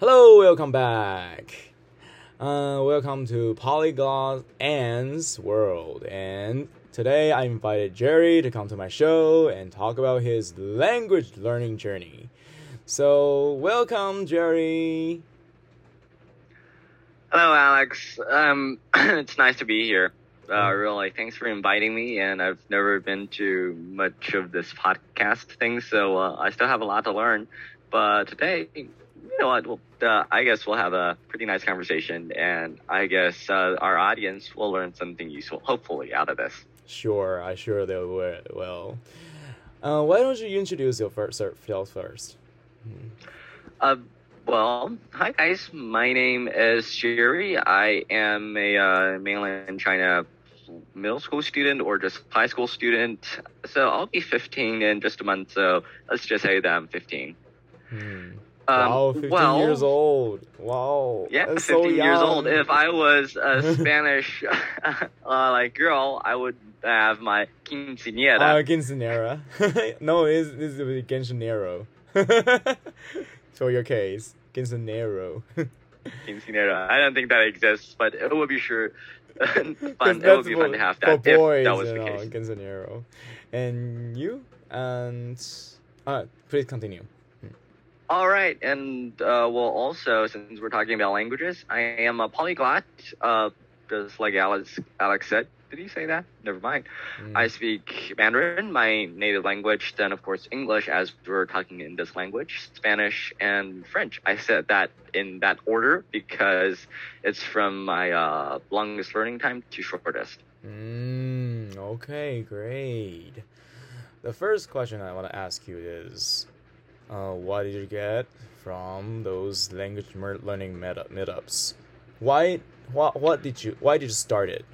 Hello, welcome back. Uh, welcome to Polyglot Ann's World. And today I invited Jerry to come to my show and talk about his language learning journey. So, welcome, Jerry. Hello, Alex. Um, it's nice to be here. Uh, really, thanks for inviting me. And I've never been to much of this podcast thing, so uh, I still have a lot to learn. But today, you know what? Well, uh, I guess we'll have a pretty nice conversation, and I guess uh, our audience will learn something useful, hopefully, out of this. Sure, I sure they will. Uh, why don't you introduce yourself first? Uh, well, hi guys. My name is Jerry. I am a uh, mainland China middle school student or just high school student. So I'll be 15 in just a month. So let's just say that I'm 15. Hmm. Um, wow, 15 well, years old. Wow. Yeah, 15 so years old. If I was a Spanish uh, like girl, I would have my quinceañera. Uh, quinceañera. no, it's, it's quinceañero. For your case, quinceañero. quinceañera. I don't think that exists, but it would be sure fun. It would be fun to have that if that was the case. Quinceañero. And you? And uh, please continue. All right, and uh, well, also since we're talking about languages, I am a polyglot. Uh, just like Alex, Alex said, did he say that? Never mind. Mm. I speak Mandarin, my native language, then of course English, as we're talking in this language, Spanish and French. I said that in that order because it's from my uh, longest learning time to shortest. Mm, okay, great. The first question I want to ask you is, uh, what did you get from those language learning meetups? Why, what, what did you, why did you start it?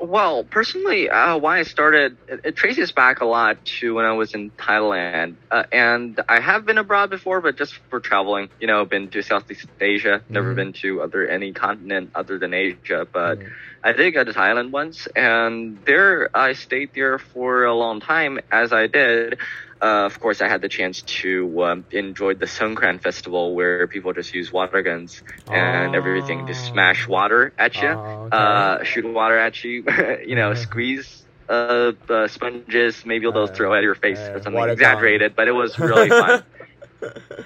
Well, personally, uh, why I started, it, traces back a lot to when I was in Thailand. Uh, and I have been abroad before, but just for traveling. You know, been to Southeast Asia, never mm-hmm. been to other any continent other than Asia. But mm-hmm. I did go to Thailand once, and there I stayed there for a long time, as I did. Uh, of course, I had the chance to um, enjoy the Songkran festival where people just use water guns and oh. everything to smash water at you, oh, okay. uh, shoot water at you, you know, squeeze uh, sponges. Maybe they'll throw at your face or something exaggerated, gun. but it was really fun.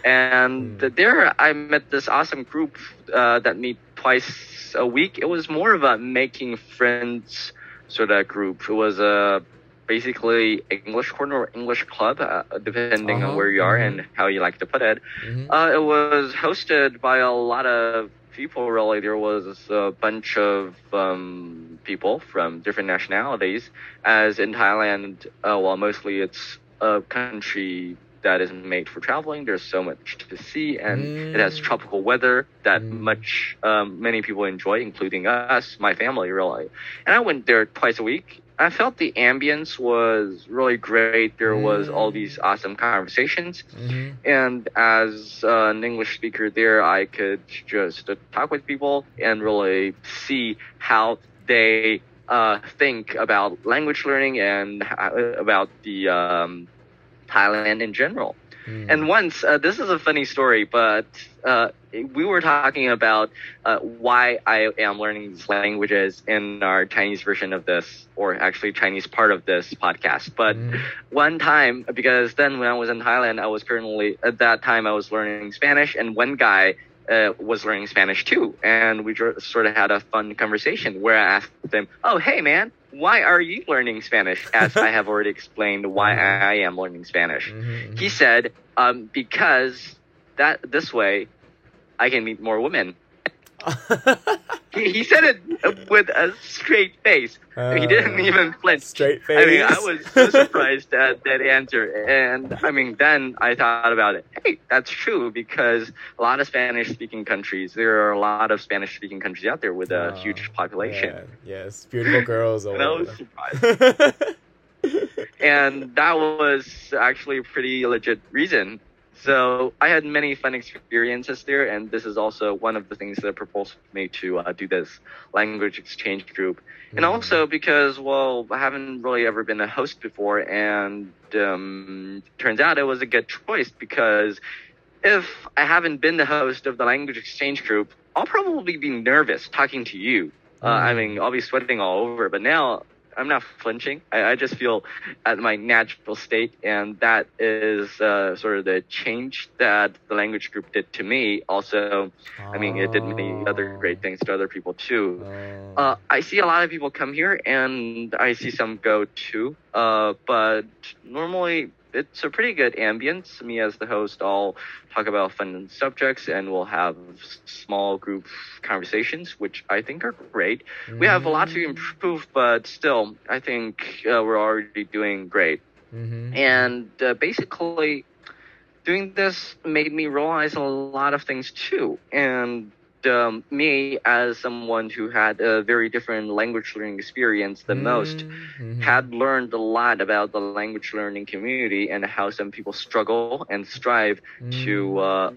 and hmm. there, I met this awesome group uh, that meet twice a week. It was more of a making friends sort of group. It was a basically English corner or English club, uh, depending uh-huh. on where you are mm-hmm. and how you like to put it. Mm-hmm. Uh, it was hosted by a lot of people. Really, there was a bunch of um, people from different nationalities. As in Thailand, uh, well, mostly it's a country that is made for traveling. There's so much to see, and mm. it has mm. tropical weather that mm. much um, many people enjoy, including us, my family, really. And I went there twice a week, I felt the ambience was really great. There was all mm. these awesome conversations, mm-hmm. and as uh, an English speaker there, I could just uh, talk with people and really see how they uh, think about language learning and about the um, Thailand in general. Mm. And once, uh, this is a funny story, but uh, we were talking about uh, why I am learning these languages in our Chinese version of this, or actually Chinese part of this podcast. But mm. one time, because then when I was in Thailand, I was currently at that time I was learning Spanish, and one guy uh, was learning Spanish too, and we sort of had a fun conversation where I asked him, "Oh, hey man, why are you learning Spanish? As I have already explained why mm-hmm. I am learning Spanish. Mm-hmm. He said, um, because that this way I can meet more women. he, he, said it with a straight face. Uh, he didn't even flinch. Straight face. I mean, I was so surprised at that answer. And I mean, then I thought about it. Hey, that's true because a lot of Spanish speaking countries, there are a lot of Spanish speaking countries out there with a uh, huge population. Yeah, yes, beautiful girls. and I was surprised. and that was actually a pretty legit reason so I had many fun experiences there, and this is also one of the things that propelled me to uh, do this language exchange group. Mm-hmm. And also because, well, I haven't really ever been a host before, and um, turns out it was a good choice because if I haven't been the host of the language exchange group, I'll probably be nervous talking to you. Uh, I Mm. mean, I'll be sweating all over. But now I'm not flinching. I, I just feel at my natural state, and that is uh, sort of the change that the language group did to me. Also, I mean, it did many other great things to other people too. Oh. Uh, I see a lot of people come here, and I see some go too. Uh, but normally, it's a pretty good ambience. Me as the host, I'll talk about fun subjects, and we'll have small group conversations, which I think are great. We have a lot to improve, but still, I think uh, we're already doing great. Mhm. And uh, basically, doing this made me realize a lot of things too. And um, me, as someone who had a very different language learning experience than most, Mhm. had learned a lot about the language learning community and how some people struggle and strive to uh,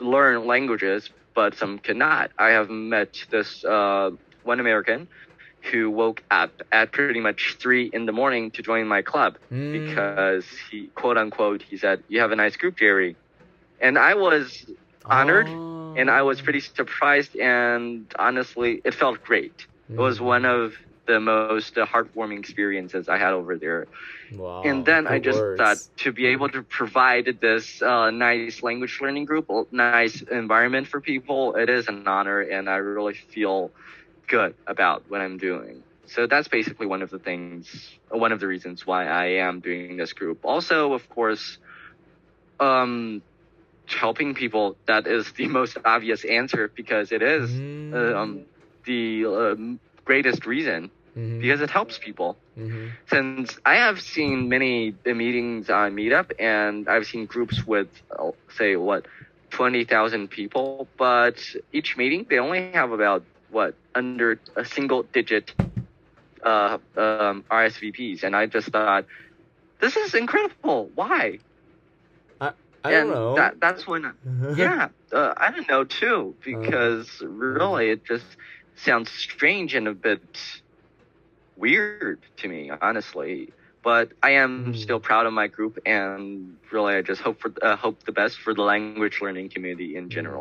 learn languages, but some cannot. I have met this uh, one American who woke up at pretty much three in the morning to join my club Mm. because he quote unquote he said you have a nice group jerry and i was honored, Oh. and i was pretty surprised and honestly it felt great it was Mhm. one of the most uh, heartwarming experiences i had over there Wow, and then i just words. thought to be able to provide this uh, nice language learning group a nice environment for people it is an honor and i really feel good about what i'm doing so that's basically one of the things one of the reasons why i am doing this group also of course um helping people that is the most obvious answer because it is Mhm. uh, um the um, greatest reason Mhm. because it helps people Mhm. since I have seen many uh, meetings on Meetup and I've seen groups with, uh, say, what, 20,000 people, but each meeting they only have about, what, under a single digit uh, um, RSVPs. And I just thought, this is incredible. Why? I and don't know. That, that's when, yeah, uh, I don't know too, because really it just sounds strange and a bit weird to me, honestly. But I am Mm. still proud of my group, and really, I just hope for uh, hope the best for the language learning community in general.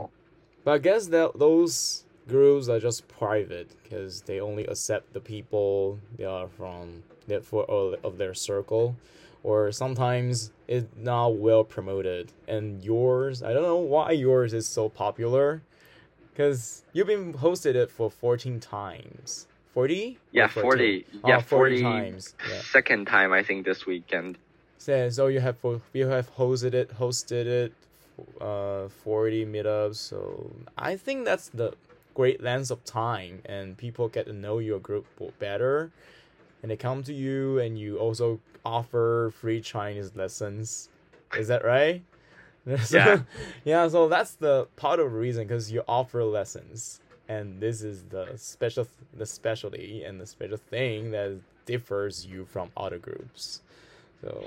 But I guess that those groups are just private because they only accept the people they are from that for all of their circle, or sometimes it's not well promoted. And yours, I don't know why yours is so popular, because you've been hosted it for fourteen times. Forty? Yeah, forty. Oh, Yeah, 40 forty times. Yeah. Second time I think this weekend. So, so you have you have hosted it, hosted it, uh, forty meetups. So I think that's the great length of time, and people get to know your group better, and they come to you, and you also offer free Chinese lessons. Is that right? So- Yeah. yeah. So that's the part of the reason because you offer lessons, and this is the special, the specialty and the special thing that differs you from other groups. So.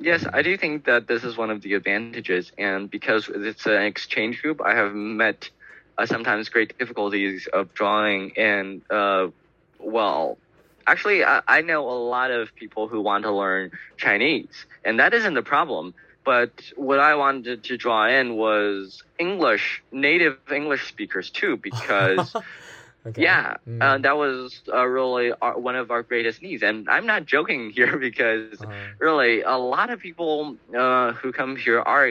Yes, I do think that this is one of the advantages, and because it's an exchange group, I have met uh, sometimes great difficulties of drawing and Uh, well, actually, I, I know a lot of people who want to learn Chinese, and that isn't the problem. But what I wanted to draw in was English, native English speakers too, because Okay. yeah, Mm. uh, that was uh, really our, one of our greatest needs, and I'm not joking here because Uh-huh. really a lot of people uh, who come here are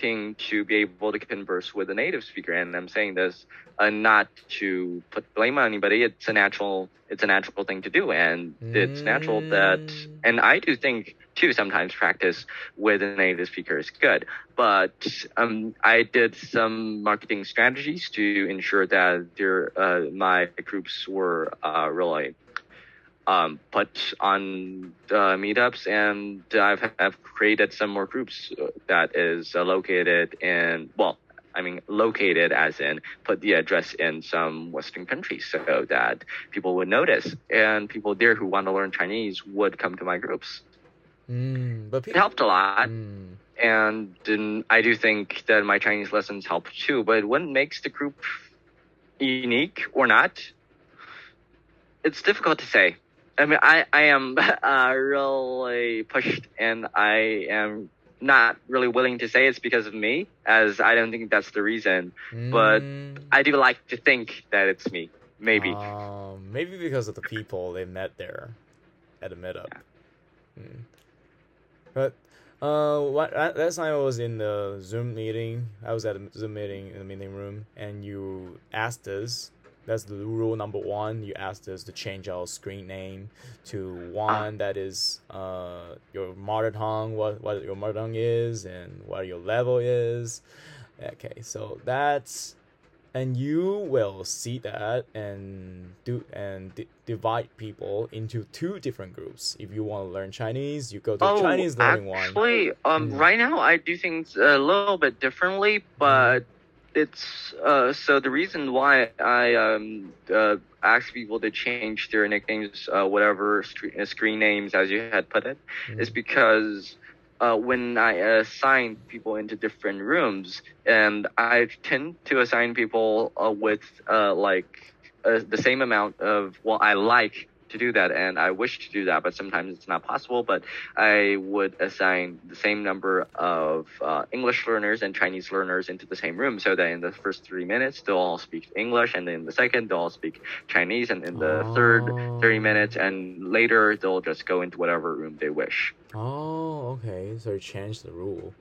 expecting to be able to converse with a native speaker. And i'm saying this uh, not to put blame on anybody. It's a natural it's a natural thing to do. And it's natural that Mm. and i do think too sometimes practice with a native speaker is good. But um, i did some marketing strategies to ensure that uh, my groups were uh, really um, put on uh, meetups, and I've have created some more groups uh, that is uh, located in well, I mean located as in put the address in some Western countries so that people would notice, and people there who want to learn Chinese would come to my groups. Mm, but It helped a lot, Mm, and then I do think that my Chinese lessons help too. But what makes the group unique or not? It's difficult to say. I mean, I, I am uh, really pushed and I am not really willing to say it's because of me, as I don't think that's the reason. but Mm, I do like to think that it's me. Maybe. Um, maybe because of the people they met there at the meetup. Mm. But uh, what that last time I was in the Zoom meeting. I was at a Zoom meeting in the meeting room, and you asked us. That's the rule number one. You asked us to change our screen name to one that is uh your mother tongue, what what your mother tongue is, and what your level is. Okay, so that's and you will see that and do and di- divide people into two different groups. If you want to learn Chinese, you go to Oh, Chinese learning one. actually, um, Mm. right now I do things a little bit differently, but it's uh, so the reason why I um uh, ask people to change their nicknames, uh, whatever screen, uh, screen names as you had put it, is Mm. because uh, when I assign people into different rooms, and I tend to assign people uh, with uh, like uh, the same amount of what I like to do that, and I wish to do that, but sometimes it's not possible. But I would assign the same number of uh, English learners and Chinese learners into the same room, so that in the first three minutes they'll all speak English, and in the second they'll all speak Chinese, and in the third Oh. 30 minutes, and later they'll just go into whatever room they wish. Oh, okay. So you changed the rule.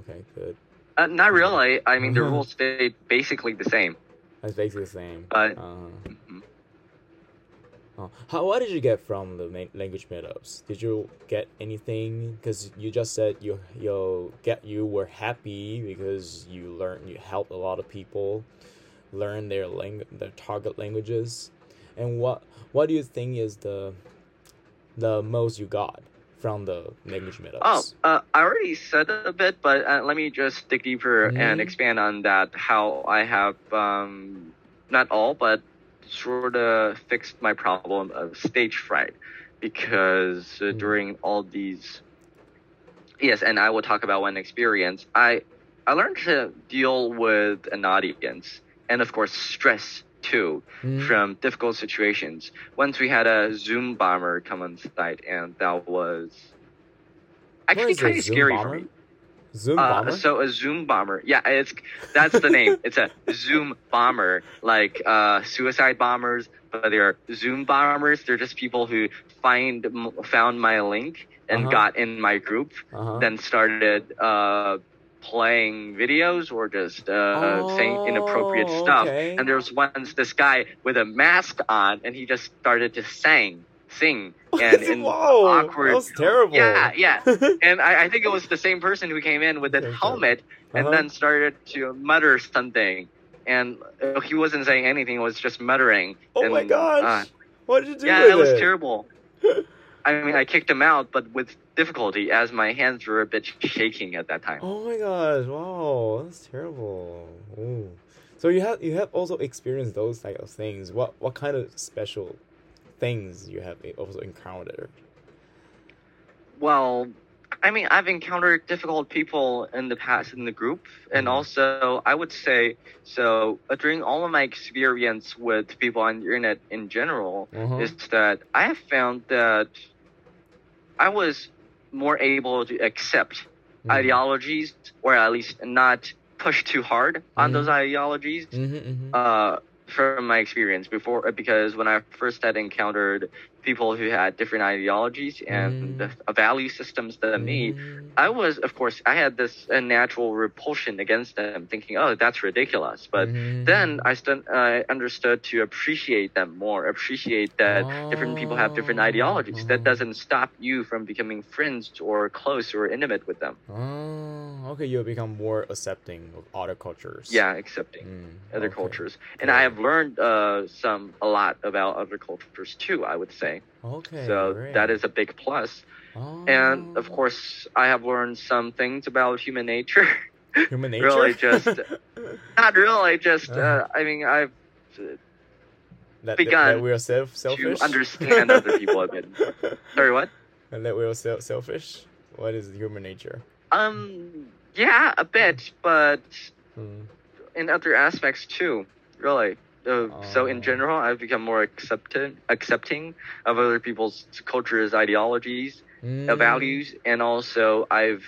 Okay, good. Uh, not really. I mean, the rules stay basically the same. That's basically the same. But- uh, Mhm. How what did you get from the language meetups? Did you get anything? Because you just said you you get you were happy because you learned you helped a lot of people learn their language their target languages, and what what do you think is the the most you got from the language meetups? Oh, uh, I already said a bit, but uh, let me just dig deeper Mhm. and expand on that. How I have um, not all, but sort of fixed my problem of stage fright because uh, Mhm. during all these, yes, and I will talk about one experience. I I learned to deal with an audience and of course stress too Mm. from difficult situations. Once we had a Zoom bomber come on site, and that was actually kind of scary bomber? for me. Zoom Uh, so a Zoom bomber, yeah, it's that's the name. it's a Zoom bomber, like uh, suicide bombers, but they're Zoom bombers. They're just people who find m- found my link and Uh-huh. got in my group, uh-huh. then started uh, playing videos or just uh, saying inappropriate Oh, stuff. okay. And there was once this guy with a mask on, and he just started to sing, sing, and in Whoa, awkward. that was terrible. Yeah, yeah. And I, I think it was the same person who came in with a Okay. helmet and Uh-huh. then started to mutter something. And uh, he wasn't saying anything; he was just muttering. oh and, my gosh! uh, what did you do yeah, it was terrible. I mean, I kicked him out, but with difficulty, as my hands were a bit shaking at that time. Oh my gosh! Wow, that's terrible. Ooh. So you have you have also experienced those type of things. What what kind of special things you have also encountered? Well, I mean, I've encountered difficult people in the past in the group, and Mhm. also I would say so uh, during all of my experience with people on the internet in general Uh-huh. is that I have found that I was more able to accept Mhm. ideologies, or at least not push too hard on Mhm. those ideologies. Mhm, mhm. uh, from my experience before, because when I first had encountered people who had different ideologies and Mm. uh, value systems than me, Mm. I was, of course, I had this natural repulsion against them, thinking, "Oh, that's ridiculous." But Mhm. then I st- I understood to appreciate them more, appreciate that different people have different ideologies. That Oh. doesn't stop you from becoming friends or close or intimate with them. Oh, okay. You become more accepting of other cultures. Yeah, accepting. Mm, other okay. cultures. And I have learned uh, some a lot about other cultures too. I would say Okay. so. great. That is a big plus. Oh. And of course, I have learned some things about human nature. human nature. really just- Not really, just Uh-huh. uh, I mean, I've uh, that, begun that, that we are self selfish. to understand other people a bit. Sorry, what? and that we are self selfish. What is human nature? Um, yeah, a bit, but Hmm. in other aspects too. Really. Uh, so in Oh. general, I've become more accepting, accepting of other people's cultures, ideologies, Mm. values, and also I've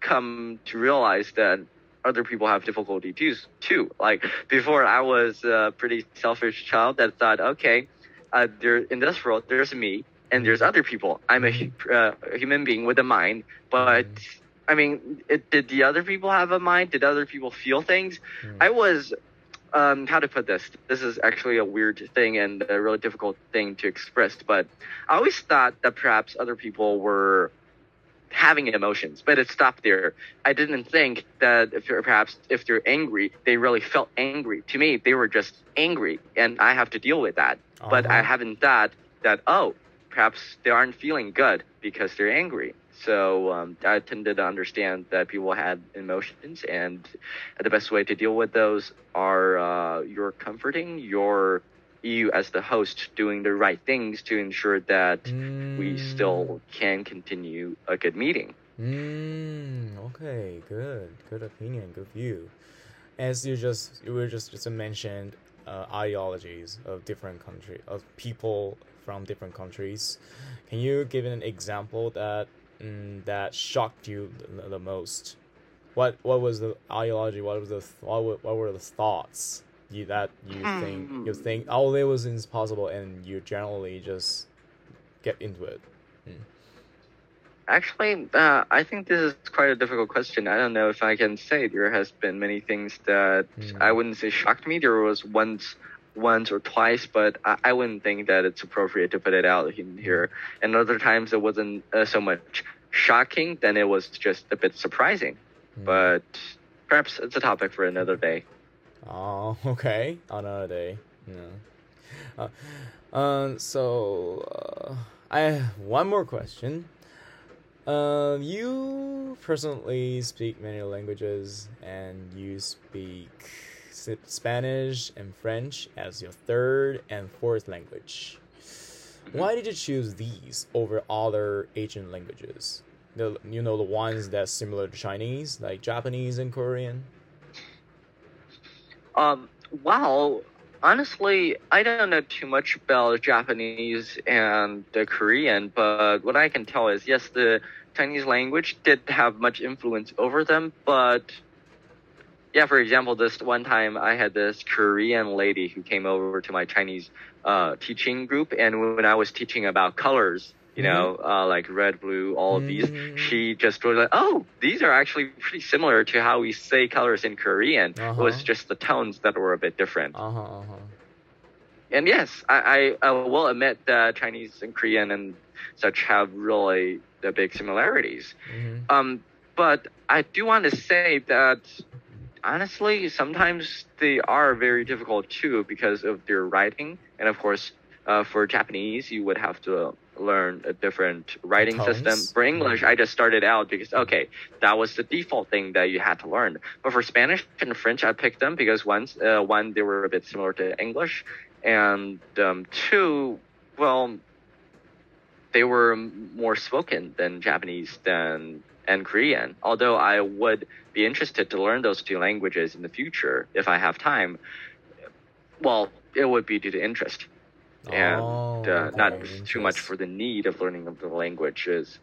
come to realize that other people have difficulty too. Too like before, I was a pretty selfish child that thought, okay, uh, there in this world there's me and there's other people. I'm a uh, human being with a mind, but I mean, it, did the other people have a mind? Did other people feel things? Mm. I was, um, how to put this? This is actually a weird thing and a really difficult thing to express, but I always thought that perhaps other people were having emotions, but it stopped there. I didn't think that if you're, perhaps if they're angry, they really felt angry. To me, they were just angry, and I have to deal with that. But I Uh-huh. haven't thought that oh, perhaps they aren't feeling good because they're angry. So um, I tended to understand that people had emotions, and the best way to deal with those are uh, you're comforting, you're you as the host doing the right things to ensure that we still can continue a good meeting. Mm, okay, good, good opinion, good view. As you just you were just just mentioned uh, ideologies of different country of people from different countries. Can you give an example that mm, that shocked you the, the most? What what was the ideology? What was the what were, what were the thoughts you that you think you think oh it was impossible and you generally just get into it. Actually, uh, I think this is quite a difficult question. I don't know if I can say there has been many things that Mm. I wouldn't say shocked me. There was once, once or twice, but I, I wouldn't think that it's appropriate to put it out in here. And other times it wasn't uh, so much shocking, then it was just a bit surprising. Mm. But perhaps it's a topic for another day. Oh, okay. Another day. No. Uh, um. So, uh, I have one more question. Um, you personally speak many languages, and you speak Spanish and French as your third and fourth language. Why did you choose these over other Asian languages? The you know the ones that's similar to Chinese, like Japanese and Korean. Um, well, honestly, I don't know too much about Japanese and the Korean, but what I can tell is yes, the Chinese language did have much influence over them, but yeah, for example, this one time I had this Korean lady who came over to my Chinese uh, teaching group, and when I was teaching about colors, you know, uh, like red, blue, all of these, Mhm. she just was like, "Oh, these are actually pretty similar to how we say colors in Korean. It was Uh-huh. just the tones that were a bit different." Uh huh. Uh huh. And yes, I, I, I will admit that Chinese and Korean and such have really the big similarities. hmm Um, but I do want to say that honestly, sometimes they are very difficult too because of their writing. And of course, uh, for Japanese, you would have to learn a different writing Tones? system. For English, I just started out because, okay, that was the default thing that you had to learn. But for Spanish and French, I picked them because once, uh, one, they were a bit similar to English. And um, two, well, they were more spoken than Japanese than and Korean. Although I would be interested to learn those two languages in the future if I have time. Well, it would be due to interest and Oh, uh, not too much for the need of learning of the languages.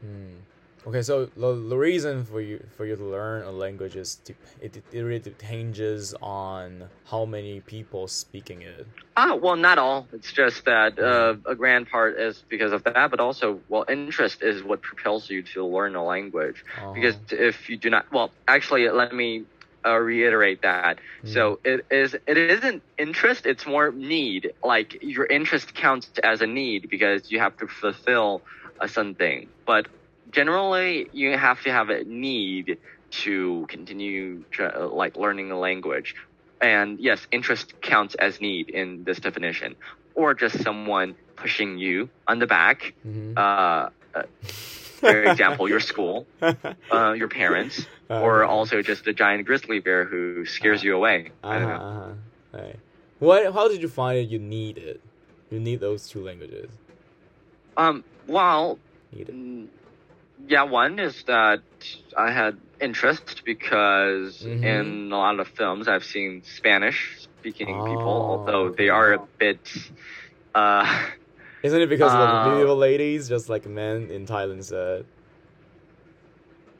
Hmm. Okay, so the, the reason for you for you to learn a language is to, it, it really hinges on how many people speaking it. Ah, well, not all. It's just that uh, a grand part is because of that, but also, well, interest is what propels you to learn a language. Uh-huh. Because if you do not, well, actually, let me uh, reiterate that. So it is, it isn't interest; it's more need. Like your interest counts as a need because you have to fulfill uh, something. But generally, you have to have a need to continue uh, like learning a language. And yes, interest counts as need in this definition, or just someone pushing you on the back. Mhm. Uh, uh, for example, your school, uh, your parents, or Uh-huh. also just a giant grizzly bear who scares you away. I don't Uh-huh, know. uh-huh. Right. What? How did you find it? You need it. You need those two languages. Um, well, yeah, one is that I had interest because Mhm. in a lot of films I've seen Spanish speaking people, Oh, although they are a bit, uh, Isn't it because of Uh, the beautiful ladies, just like men in Thailand said?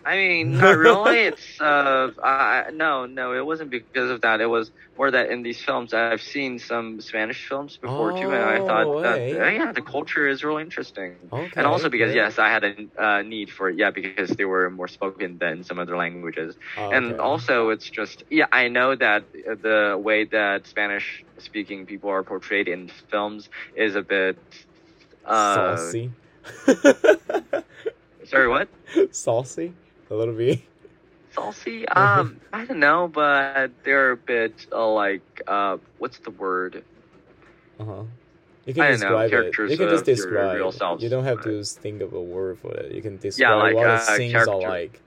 I mean, not really. It's uh, uh, no, no, it wasn't because of that. It was more that in these films, I've seen some Spanish films before too, and I Oh, thought that way. uh, yeah, the culture is really interesting. Okay. And also because yes, I had a uh, need for it. Yeah, because they were more spoken than some other languages. Oh, And okay. also, it's just yeah, I know that the way that Spanish-speaking people are portrayed in films is a bit uh, saucy. Sorry, what? saucy, a little bit. Saucy? Um, I don't know, but they're a bit uh, like uh, what's the word? Uh huh. You can don't know, describe it. You can just of your describe. real You don't have to think of a word for it. You can describe like, what uh, scenes character. are like.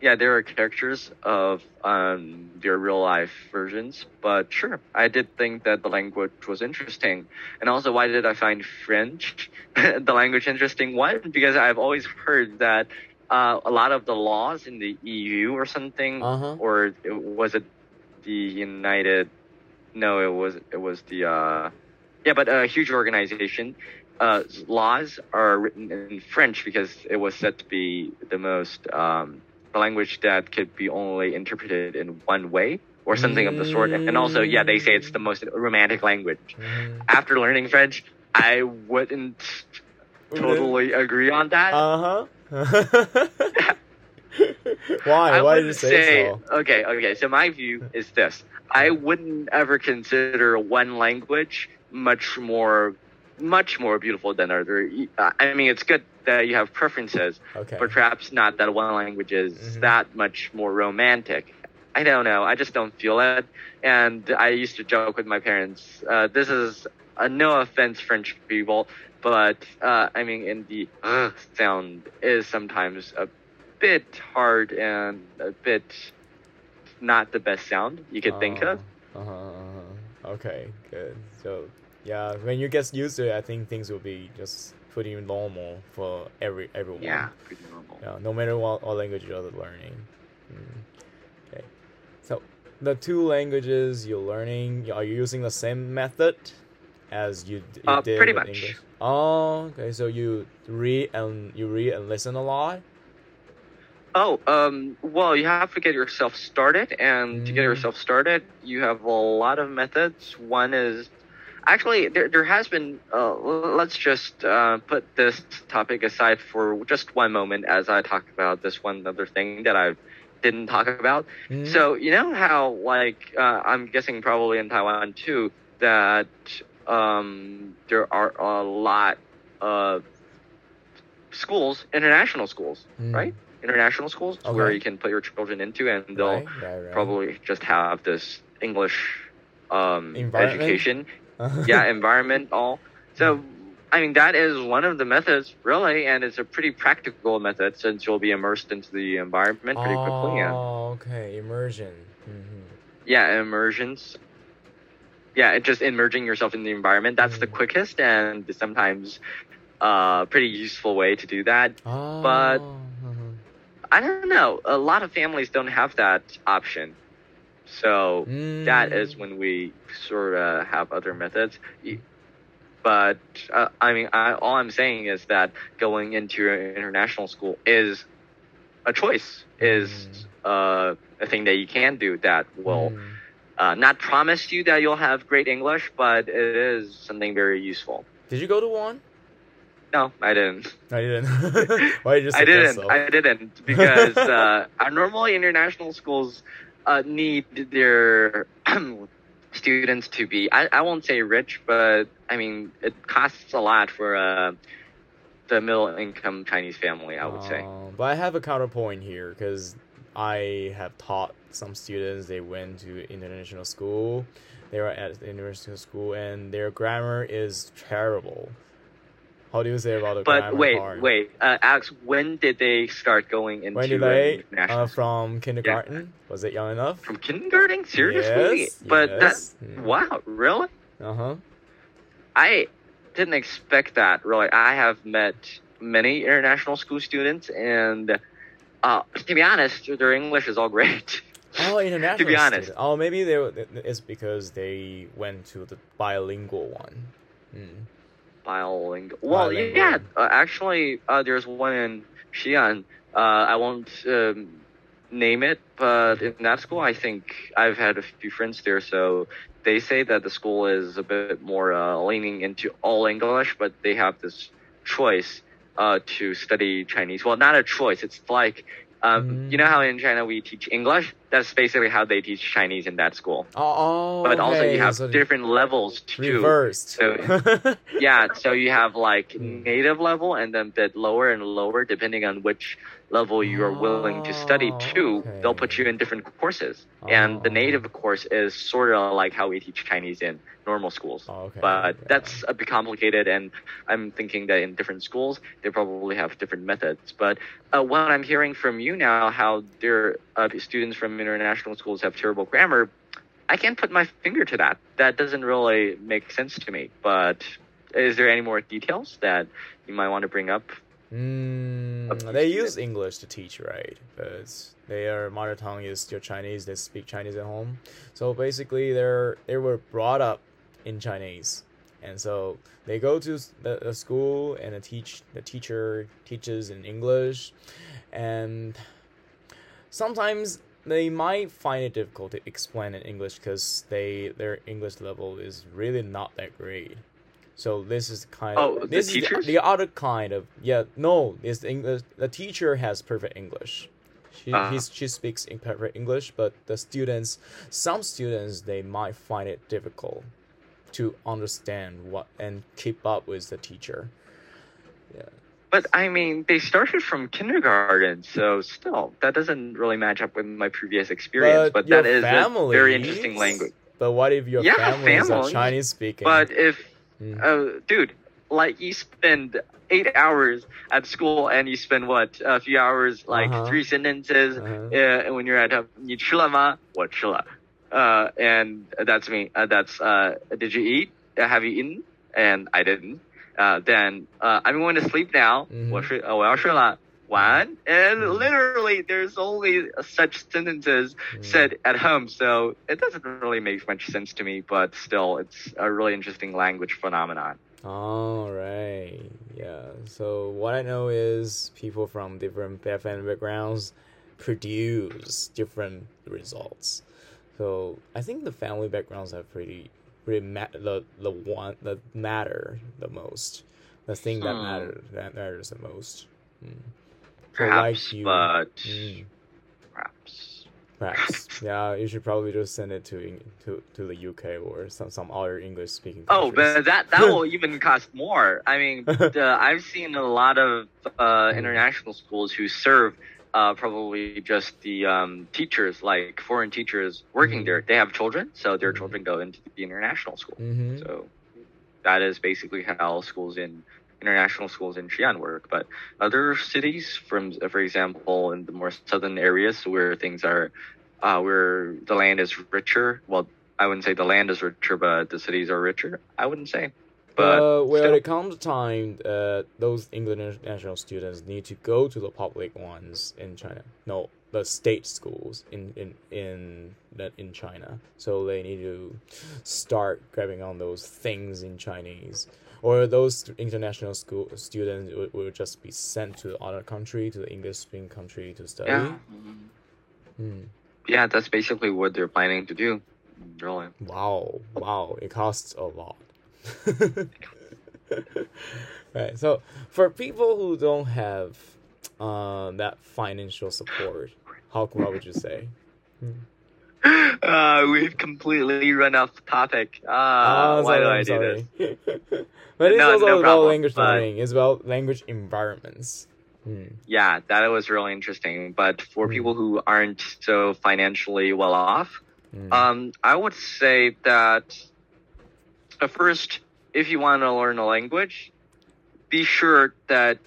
Yeah, there are characters of um, their real life versions, but sure, I did think that the language was interesting. And also, why did I find French, the language, interesting? One, because I've always heard that uh, a lot of the laws in the EU or something, Uh huh. or it, was it the United? No, it was it was the uh, yeah, but a huge organization. Uh, laws are written in French because it was said to be the most um, the language that could be only interpreted in one way or something of the sort. And also, yeah, they say it's the most romantic language. Mm-hmm. After learning French, I wouldn't totally agree on that. Uh huh. Why? I Why did you say, so? okay, okay. So my view is this: I wouldn't ever consider one language much more, much more beautiful than other. I mean, it's good that you have preferences, Okay. but perhaps not that one language is Mhm. that much more romantic. I don't know. I just don't feel it. And I used to joke with my parents. Uh, this is uh, no offense, French people, but uh, I mean, in the uh, sound is sometimes a bit hard and a bit not the best sound you could think of. Uh huh. Uh-huh. Okay. Good. So yeah, when you get used to it, I think things will be just pretty normal for every everyone. Yeah, pretty normal. Yeah, no matter what, what language you're learning. Mm. Okay. So the two languages you're learning, are you using the same method as you, you Uh, did pretty much. English? Oh, okay. So you read and you read and listen a lot. Oh, um, well, you have to get yourself started, and to get Mm. yourself started, you have a lot of methods. One is actually there. There has been. Uh, let's just uh, put this topic aside for just one moment, as I talk about this one other thing that I didn't talk about. Mm. So you know how, like, uh, I'm guessing probably in Taiwan too, that um, there are a lot of schools, international schools, Mm. right? International schools Okay. where you can put your children into, and they'll Right, right, right. probably just have this English um, education, yeah, environment, all. So, I mean, that is one of the methods, really, and it's a pretty practical method since you'll be immersed into the environment pretty quickly. And, Oh, okay. Immersion. hmm yeah, immersions. Yeah, just immersing yourself in the environment. That's the Mm. quickest and sometimes uh, pretty useful way to do that. Oh, But- mhm. I don't know. A lot of families don't have that option. So that Mm. is when we sort of have other methods. But uh, I mean, I, all I'm saying is that going into an international school is a choice, is uh, a thing that you can do that will Mm. Uh, not promise you that you'll have great English, but it is something very useful. Did you go to one? No, I didn't. I didn't. Why did you I didn't. so? I didn't because uh, normally international schools uh, need their students to be. I, I won't say rich, but I mean it costs a lot for uh, the middle income Chinese family. I would say. Uh, but I have a counterpoint here because I have taught some students. They went to international school. They were at the international school, and their grammar is terrible. How do you say about the But grammar wait, part? wait, uh, Alex. When did they start going into When did they? international Uh, from kindergarten? Was it young enough? from kindergarten? Seriously? Yes, but yes. that wow, really? Uh huh. I didn't expect that. Really, I have met many international school students, and uh, to be honest, their English is all great. Oh, international. to be honest. student. Oh, maybe they. It's because they went to the bilingual one. Mm. bilingual. Well, Bilingual. yeah, uh, actually, uh, there's one in Xi'an. Uh, I won't um, name it, but in that school, I think I've had a few friends there, so they say that the school is a bit more uh, leaning into all English, but they have this choice uh, to study Chinese. Well, not a choice. It's like um, Mm. you know how in China we teach English. That's basically how they teach Chinese in that school. Oh, But also okay, you have so different levels too. reversed. So- Yeah, so you have like Mm. native level and then bit lower and lower depending on which level you are willing to study Oh, to. They'll put you in different courses. And the Oh. native course is sort of like how we teach Chinese in normal schools. Oh, okay, But yeah. that's a bit complicated, and I'm thinking that in different schools they probably have different methods. But uh, what I'm hearing from you now, how their uh, students from international schools have terrible grammar, I can't put my finger to that. That doesn't really make sense to me. But is there any more details that you might want to bring up? Mm, they use English to teach, right? But their mother tongue is still Chinese. They speak Chinese at home, so basically they're they were brought up in Chinese, and so they go to the, the school and the teach the teacher teaches in English, and sometimes they might find it difficult to explain in English because they their English level is really not that great. So this is kind of Oh, the this is the, the other kind of yeah no is the English the teacher has perfect English. She he's, ah. she speaks in perfect English, but the students some students they might find it difficult to understand what and keep up with the teacher. Yeah. But I mean, they started from kindergarten, so still, that doesn't really match up with my previous experience. But, your that is a very interesting language. But what if your Yeah, family is. Chinese speaking? But if, Mm. uh, dude, like you spend eight hours at school and you spend what a few hours, like Uh-huh. three sentences, Uh-huh. uh, and when you're at home, 你吃了吗？我吃了. Uh, and that's me. Uh, that's uh, did you eat? Uh, have you eaten? And I didn't. Uh, then uh, I'm going to sleep now. Mhm. 我睡, uh, 我要睡了. 晚安. And literally, there's only such sentences said at home, so it doesn't really make much sense to me. But still, it's a really interesting language phenomenon. All right. Yeah. So what I know is people from different family backgrounds produce different results. So I think the family backgrounds are pretty, pretty ma- the the one that matter the most, the thing that Hmm. matters that matters the most. Mm. Perhaps, like you- but Mm, perhaps. perhaps. yeah, you should probably just send it to to to the UK or some some other English speaking. Oh, but that that will even cost more. I mean, the, I've seen a lot of uh, international schools who serve uh, probably just the um, teachers, like foreign teachers working Mhm. there. They have children, so their Mhm. children go into the international school. hmm So that is basically how schools in international schools in Xi'an work. But other cities, from for example, in the more southern areas where things are, uh, where the land is richer. Well, I wouldn't say the land is richer, but the cities are richer. I wouldn't say. But uh, when still. it comes time, uh, those English international students need to go to the public ones in China. No, the state schools in in in that in China. So they need to start grabbing on those things in Chinese. Or those international school students will, will just be sent to other country, to the English-speaking country to study. yeah, Hmm. yeah, that's basically what they're planning to do. Really. Wow, wow, it costs a lot. right, so for people who don't have uh, that financial support, how what would you say? Uh, we've completely run off topic. Uh, Ah, why do I I'm do this? but it's No, also no about problem, language but- learning. It's about language environments. Hmm. Yeah, that was really interesting. But for Mm. people who aren't so financially well off, Hmm. um, I would say that at first, if you want to learn a language, be sure that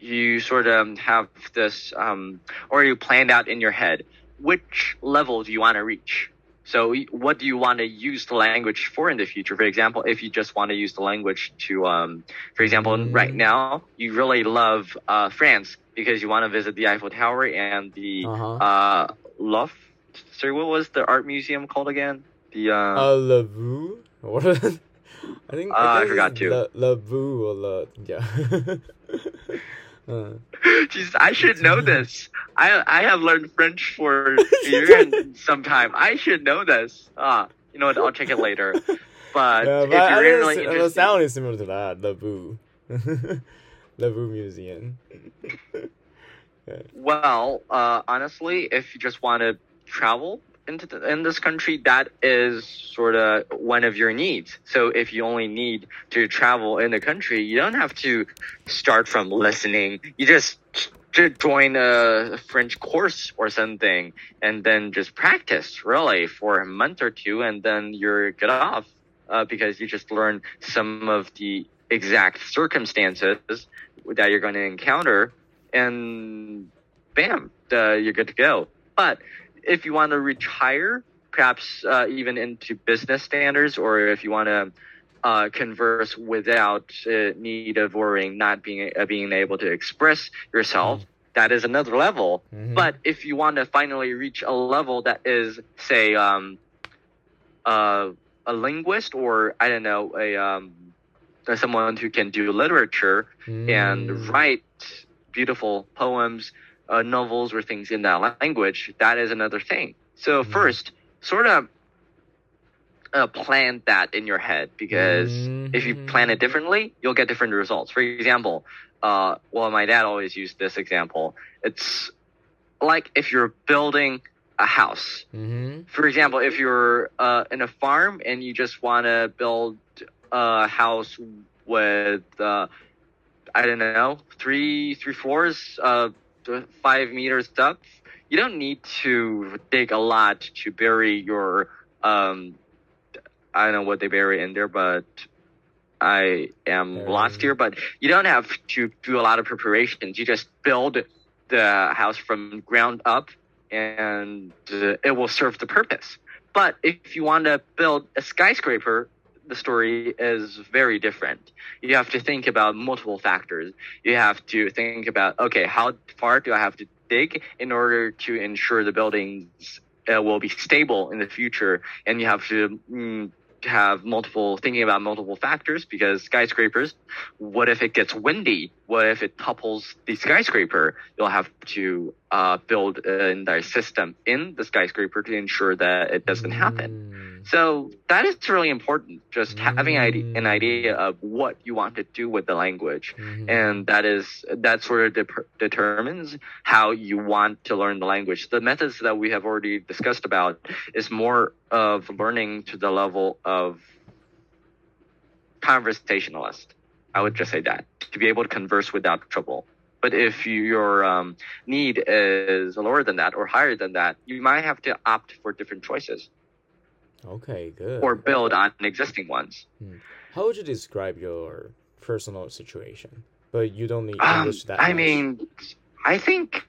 you sort of have this, um, or you planned out in your head which level do you want to reach. So, what do you want to use the language for in the future? For example, if you just want to use the language to, um, for example, Mm. right now you really love uh, France because you want to visit the Eiffel Tower and the Uh-huh. uh, Louvre. Sorry, what was the art museum called again? The uh, Uh, Lavu? What? I think Uh, I think forgot it's too. Le, le Vu or yeah. uh, Jeez, I should know this. I I have learned French for a year and some time. I should know this. Ah, you know what? I'll check it later. But yeah, if but I you're really the interested, sound is similar to that. Le Vu, Le Vu Museum. well, uh, honestly, if you just want to travel the, in this country, that is sort of one of your needs. So if you only need to travel in the country, you don't have to start from listening. You just join a French course or something, and then just practice really for a month or two, and then you're good off uh, because you just learn some of the exact circumstances that you're going to encounter, and bam, uh, you're good to go. But if you want to retire, perhaps uh, even into business standards, or if you want to uh, converse without uh, need of worrying, not being uh, being able to express yourself, that is another level. Mhm. But if you want to finally reach a level that is, say, um, uh, a linguist, or I don't know, a um, someone who can do literature and Mm. write beautiful poems, uh, novels, or things in that language, that is another thing. So Mhm. first, sort of uh, plan that in your head because if you plan it Mhm. differently, you'll get different results. For example, uh, well, my dad always used this example. It's like if you're building a house. Mhm. For example, if you're uh, in a farm and you just want to build a house with, uh, I don't know, three three floors, uh, five meters depth, you don't need to dig a lot to bury your. Um, I don't know what they bury in there, but I am Bury. lost here. But you don't have to do a lot of preparations. You just build the house from ground up and uh, it will serve the purpose. But if you want to build a skyscraper, the story is very different. You have to think about multiple factors. You have to think about, okay, how far do I have to dig in order to ensure the buildings uh, will be stable in the future? And you have to mm, have multiple, thinking about multiple factors because skyscrapers, what if it gets windy? What if it topples the skyscraper? You'll have to uh, build an entire system in the skyscraper to ensure that it doesn't happen. Mm. So that is really important. Just having an Mm. idea of what you want to do with the language, Mhm. and that is that sort of de- determines how you want to learn the language. The methods that we have already discussed about is more of learning to the level of conversationalist. I would just say that to be able to converse without trouble. But if you, your um, need is lower than that or higher than that, you might have to opt for different choices Okay, good. or build on existing ones. How would you describe your personal situation? But you don't need Um, English that I much. mean, I think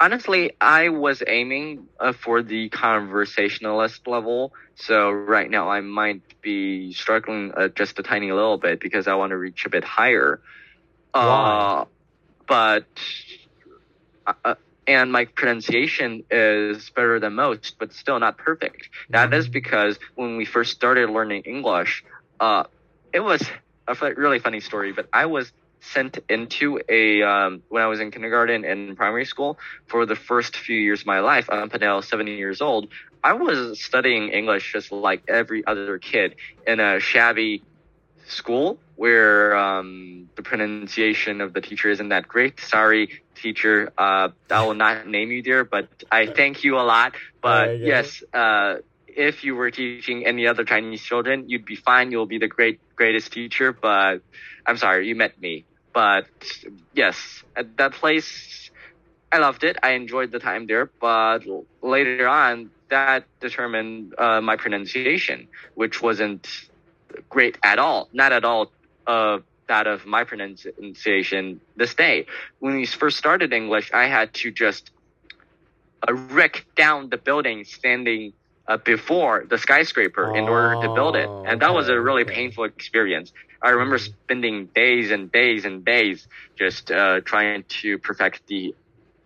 honestly, I was aiming uh, for the conversationalist level. So right now, I might be struggling uh, just a tiny little bit because I want to reach a bit higher. Uh, but uh, and my pronunciation is better than most, but still not perfect. That is Mhm. because when we first started learning English, uh, it was a really funny story. But I was sent into a um, when I was in kindergarten and primary school for the first few years of my life up until seven years old. I was studying English just like every other kid in a shabby school where um, the pronunciation of the teacher isn't that great. Sorry, teacher. Uh, I will not name you dear, but I thank you a lot. But yes, uh, if you were teaching any other Chinese children, you'd be fine. You'll be the great greatest teacher. But I'm sorry, you met me. But yes, at that place, I loved it. I enjoyed the time there. But later on, that determined uh, my pronunciation, which wasn't great at all. Not at all uh, that of my pronunciation this day. When we first started English, I had to just uh, wreck down the building standing uh, before the skyscraper in order to build it. Oh, And that was a really okay. painful experience. I remember Mhm. spending days and days and days just uh, trying to perfect the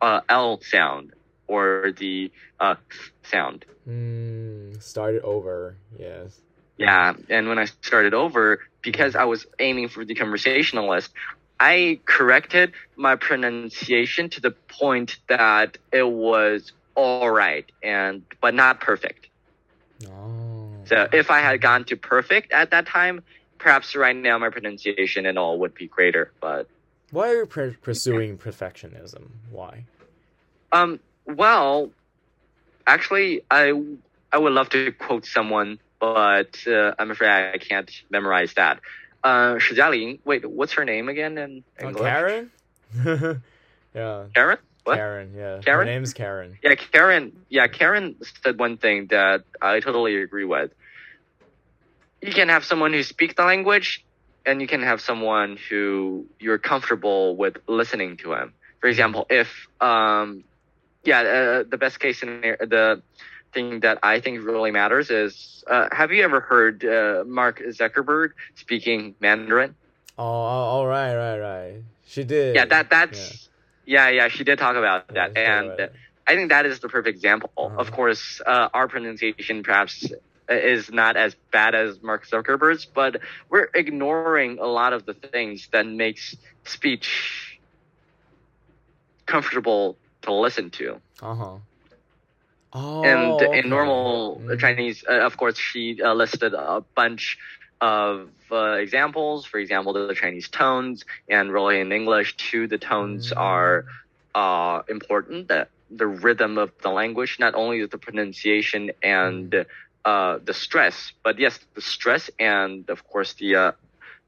uh, L sound or the uh, sound. Mm, started over. Yes. Yeah, and when I started over, because I was aiming for the conversationalist, I corrected my pronunciation to the point that it was all right and but not perfect. Oh. So if I had gone to perfect at that time, perhaps right now my pronunciation and all would be greater. But Why are you pr- pursuing perfectionism? Why? um, well, actually, I I would love to quote someone, but uh, I'm afraid I can't memorize that. Uh, Shijialing, wait, what's her name again? In uh, English? Karen. yeah. Karen. What? Karen. Yeah. Karen. Her name's Karen. Yeah, Karen. Yeah, Karen said one thing that I totally agree with. You can have someone who speaks the language, and you can have someone who you're comfortable with listening to him. For mm-hmm. example, if um, yeah, uh, the best case scenario, the thing that I think really matters is, uh, have you ever heard uh, Mark Zuckerberg speaking Mandarin? Oh, oh, all right, right, right. She did. Yeah, that that's yeah, yeah. She did talk about that, talked and it. I think that is the perfect example. Uh-huh. Of course, uh, our pronunciation perhaps is not as bad as Mark Zuckerberg's, but we're ignoring a lot of the things that makes speech comfortable to listen to. Uh huh. Oh, and okay. in normal Mhm. Chinese, uh, of course, she uh, listed a bunch of uh, examples. For example, the Chinese tones, and really in English too, the tones Mm. are uh, important. The the rhythm of the language, not only the pronunciation and Mm. uh, the stress, but yes, the stress and of course the uh,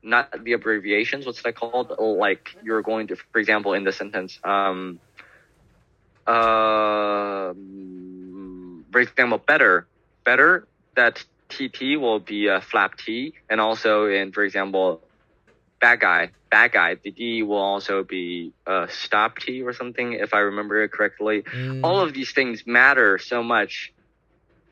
not the abbreviations. What's that called? Like you're going to, for example, in the sentence. Um, um, for example, better, better, that TT will be a flap T. And also in, for example, bad guy, bad guy, the D will also be a stop T or something, if I remember it correctly. Mm. All of these things matter so much.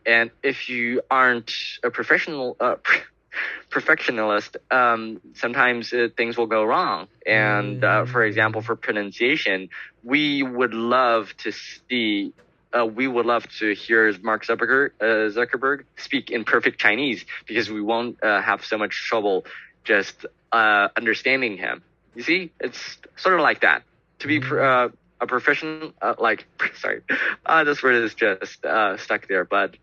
And if you aren't a professional, uh, perfectionist, um, sometimes uh, things will go wrong. And uh, for example, for pronunciation, we would love to see. Uh, we would love to hear Mark Zuckerberg, uh, Zuckerberg speak in perfect Chinese because we won't uh, have so much trouble just uh, understanding him. You see, it's sort of like that. To be pr- uh, a professional, uh, like sorry, uh, this word is just uh, stuck there. But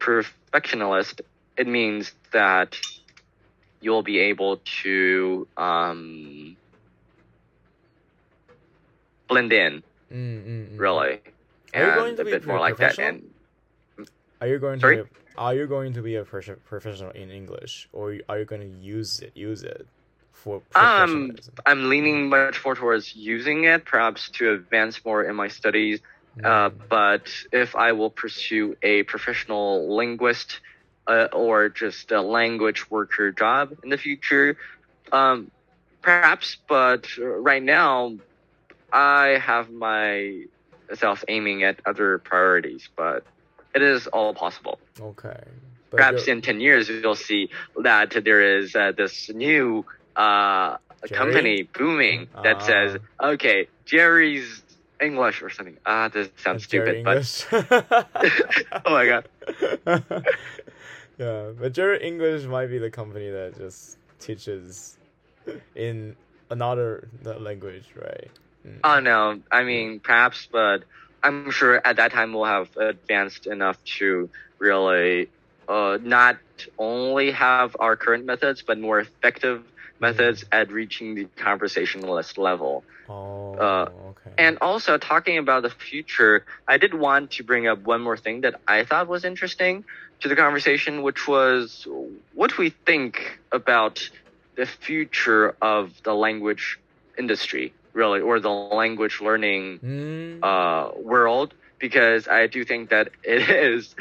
perfectionist, it means that you'll be able to um, blend in, Mm, mm, mm. really, Are you going to a be bit more like that. professional? And Are you going to? Sorry? Be, are you going to be a prof- professional in English, or are you going to use it? Use it for Um, professionalism? I'm leaning much more towards using it, perhaps to advance more in my studies. Uh, Mm. but if I will pursue a professional linguist uh, or just a language worker job in the future, um, perhaps. But right now, I have myself aiming at other priorities. But it is all possible. okay. But Perhaps in ten years, you'll see that there is uh, this new uh, company booming that Ah. says, "Okay, Jerry's English or something." Ah, this sounds Jerry stupid, but English. oh my god. yeah, but Jerry English might be the company that just teaches in another language, right? Oh no, I mean perhaps, but I'm sure at that time we'll have advanced enough to really uh, not only have our current methods, but more effective methods at reaching the conversationalist level. oh, uh, okay. And also talking about the future, I did want to bring up one more thing that I thought was interesting to the conversation, which was what we think about the future of the language industry, really, or the language learning Mm, uh, world, because I do think that it is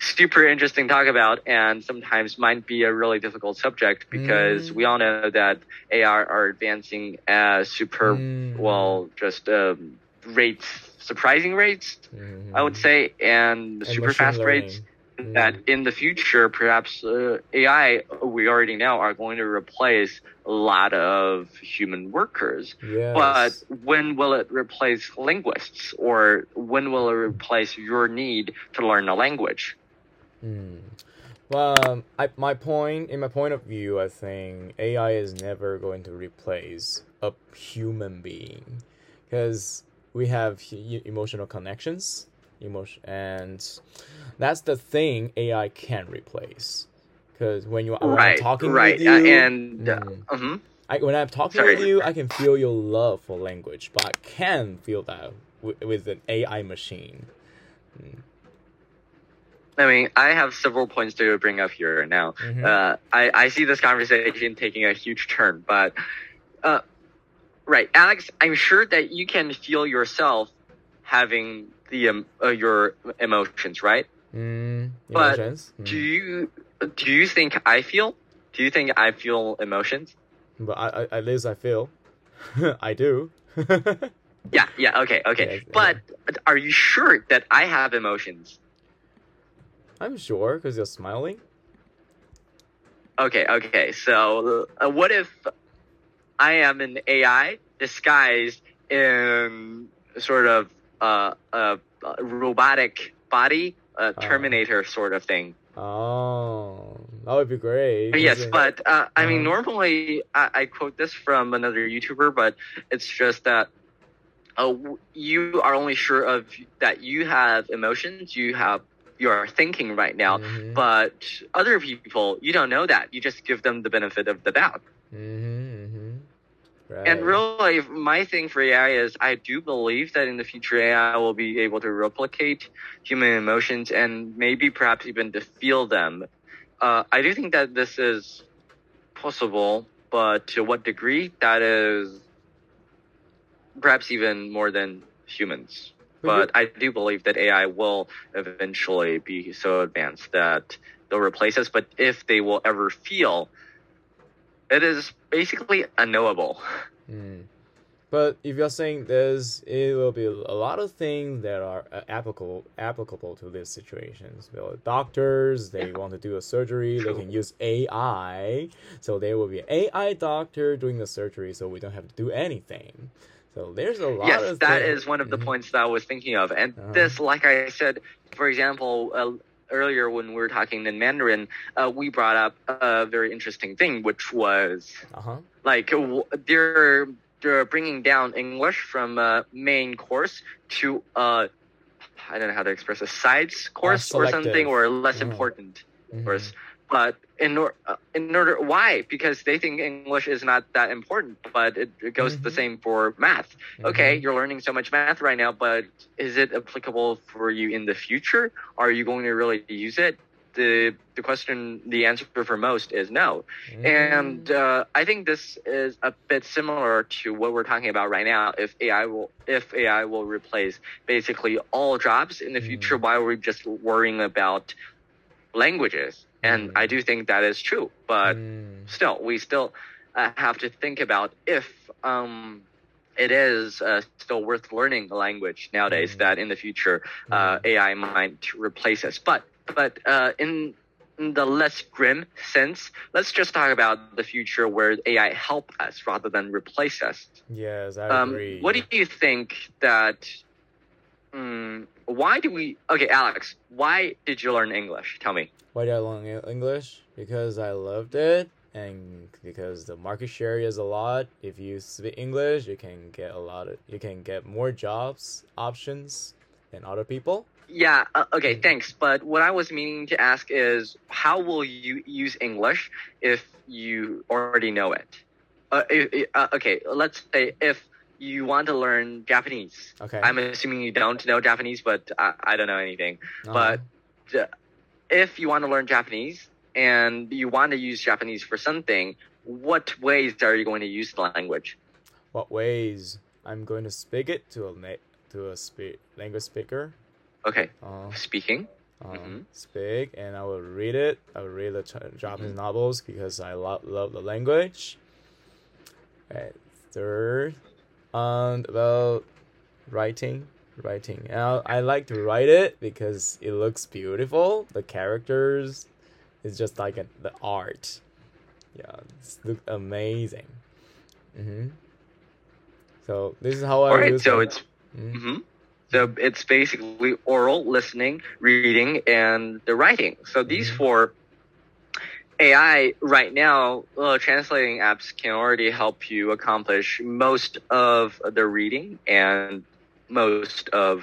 super interesting to talk about and sometimes might be a really difficult subject because Mm. we all know that AI are advancing at super mm, well, just um, rates, surprising rates, mhm. I would say, and And super fast rates. That in the future, perhaps uh, AI, we already know, are going to replace a lot of human workers. Yes. But when will it replace linguists, or when will it replace your need to learn a language? Mm. Well, um, I, my point, in my point of view, I think AI is never going to replace a human being, because we have emotional connections, emotion, and that's the thing AI can't replace. Because when you when I'm right, talking right, with you, uh, and uh, mm, mhm. I, when I'm talking Sorry. with you, I can feel your love for language, but I can feel that with, with an AI machine. I mean, I have several points to bring up here now. Mhm. Uh, I, I see this conversation taking a huge turn, but uh, right, Alex, I'm sure that you can feel yourself having the um, uh, your emotions, right? Mm, But emotions. Do Mm. you do you think I feel? Do you think I feel emotions? But I, I, at least I feel, I do. Yeah, yeah, okay, okay. Yes, but are you sure that I have emotions? I'm sure because you're smiling. Okay, okay. So, uh, what if I am an AI disguised in sort of uh, a robotic body, a Oh. Terminator sort of thing? Oh, that would be great. Yes, but uh, I mean, Uh-huh. normally I, I quote this from another YouTuber, but it's just that uh, you are only sure of that you have emotions, you have you are thinking right now, Mhm, but other people you don't know that. You just give them the benefit of the doubt. mhm, mhm. Right. And really, my thing for AI is I do believe that in the future AI will be able to replicate human emotions and maybe perhaps even to feel them. Uh, I do think that this is possible, but to what degree, that is perhaps even more than humans. But I do believe that AI will eventually be so advanced that they'll replace us. But if they will ever feel, it is basically unknowable. Mm. But if you're saying there's, it will be a lot of things that are uh, applicable applicable to these situations. Well, doctors, they want to do a surgery, they can use AI, so there will be an AI doctor doing the surgery, so we don't have to do anything. So there's a lot yes, of that things. is one of the Mhm. points that I was thinking of. And Uh-huh. this, like I said, for example, uh, earlier when we were talking in Mandarin, uh, we brought up a very interesting thing, which was Uh huh. like w- they're they're bringing down English from a main course to uh, I don't know how to express a sides course or something or less Uh-huh. important Mhm. course. But in order, uh, in order, why? Because they think English is not that important, but it, it goes the Mhm. same for math. Okay, Mhm. you're learning so much math right now, but is it applicable for you in the future? Are you going to really use it? The the question, the answer for most is no. Mhm. And uh, I think this is a bit similar to what we're talking about right now. If AI will, if AI will replace basically all jobs in the Mm. future, why are we just worrying about languages? And Mm. I do think that is true, but Mm. still, we still uh, have to think about if um, it is uh, still worth learning a language nowadays. Mm. That in the future, uh, AI might replace us. But but uh, in, in the less grim sense, let's just talk about the future where AI help us rather than replace us. Yes, I Um, agree. what do you think that? Um, why do we? Okay, Alex, why did you learn English? Tell me. Why did I learn English? Because I loved it, and because the market share is a lot. If you speak English, you can get a lot of, you can get more jobs options than other people. Yeah, uh, okay, Mm. thanks. But what I was meaning to ask is, how will you use English if you already know it? Uh, uh, okay, let's say if you want to learn Japanese. Okay. I'm assuming you don't know Japanese, but I, I don't know anything. Uh-huh. But uh, if you want to learn Japanese and you want to use Japanese for something, what ways are you going to use the language? what ways I'm going to speak it to a na- to a spe- language speaker. Okay, Uh, speaking. um, Mhm. speak and I will read it. I will read the Ch- Japanese novels because I lo- love the language. Right, third, and about writing, writing. And I I like to write it because it looks beautiful. The characters is just like a, the art. Yeah, it's look amazing. hmm So this is how I All right, so it. it's Mhm. hmm So it's basically oral, listening, reading, and the writing. So these Mhm. four AI right now, uh, translating apps can already help you accomplish most of the reading and most of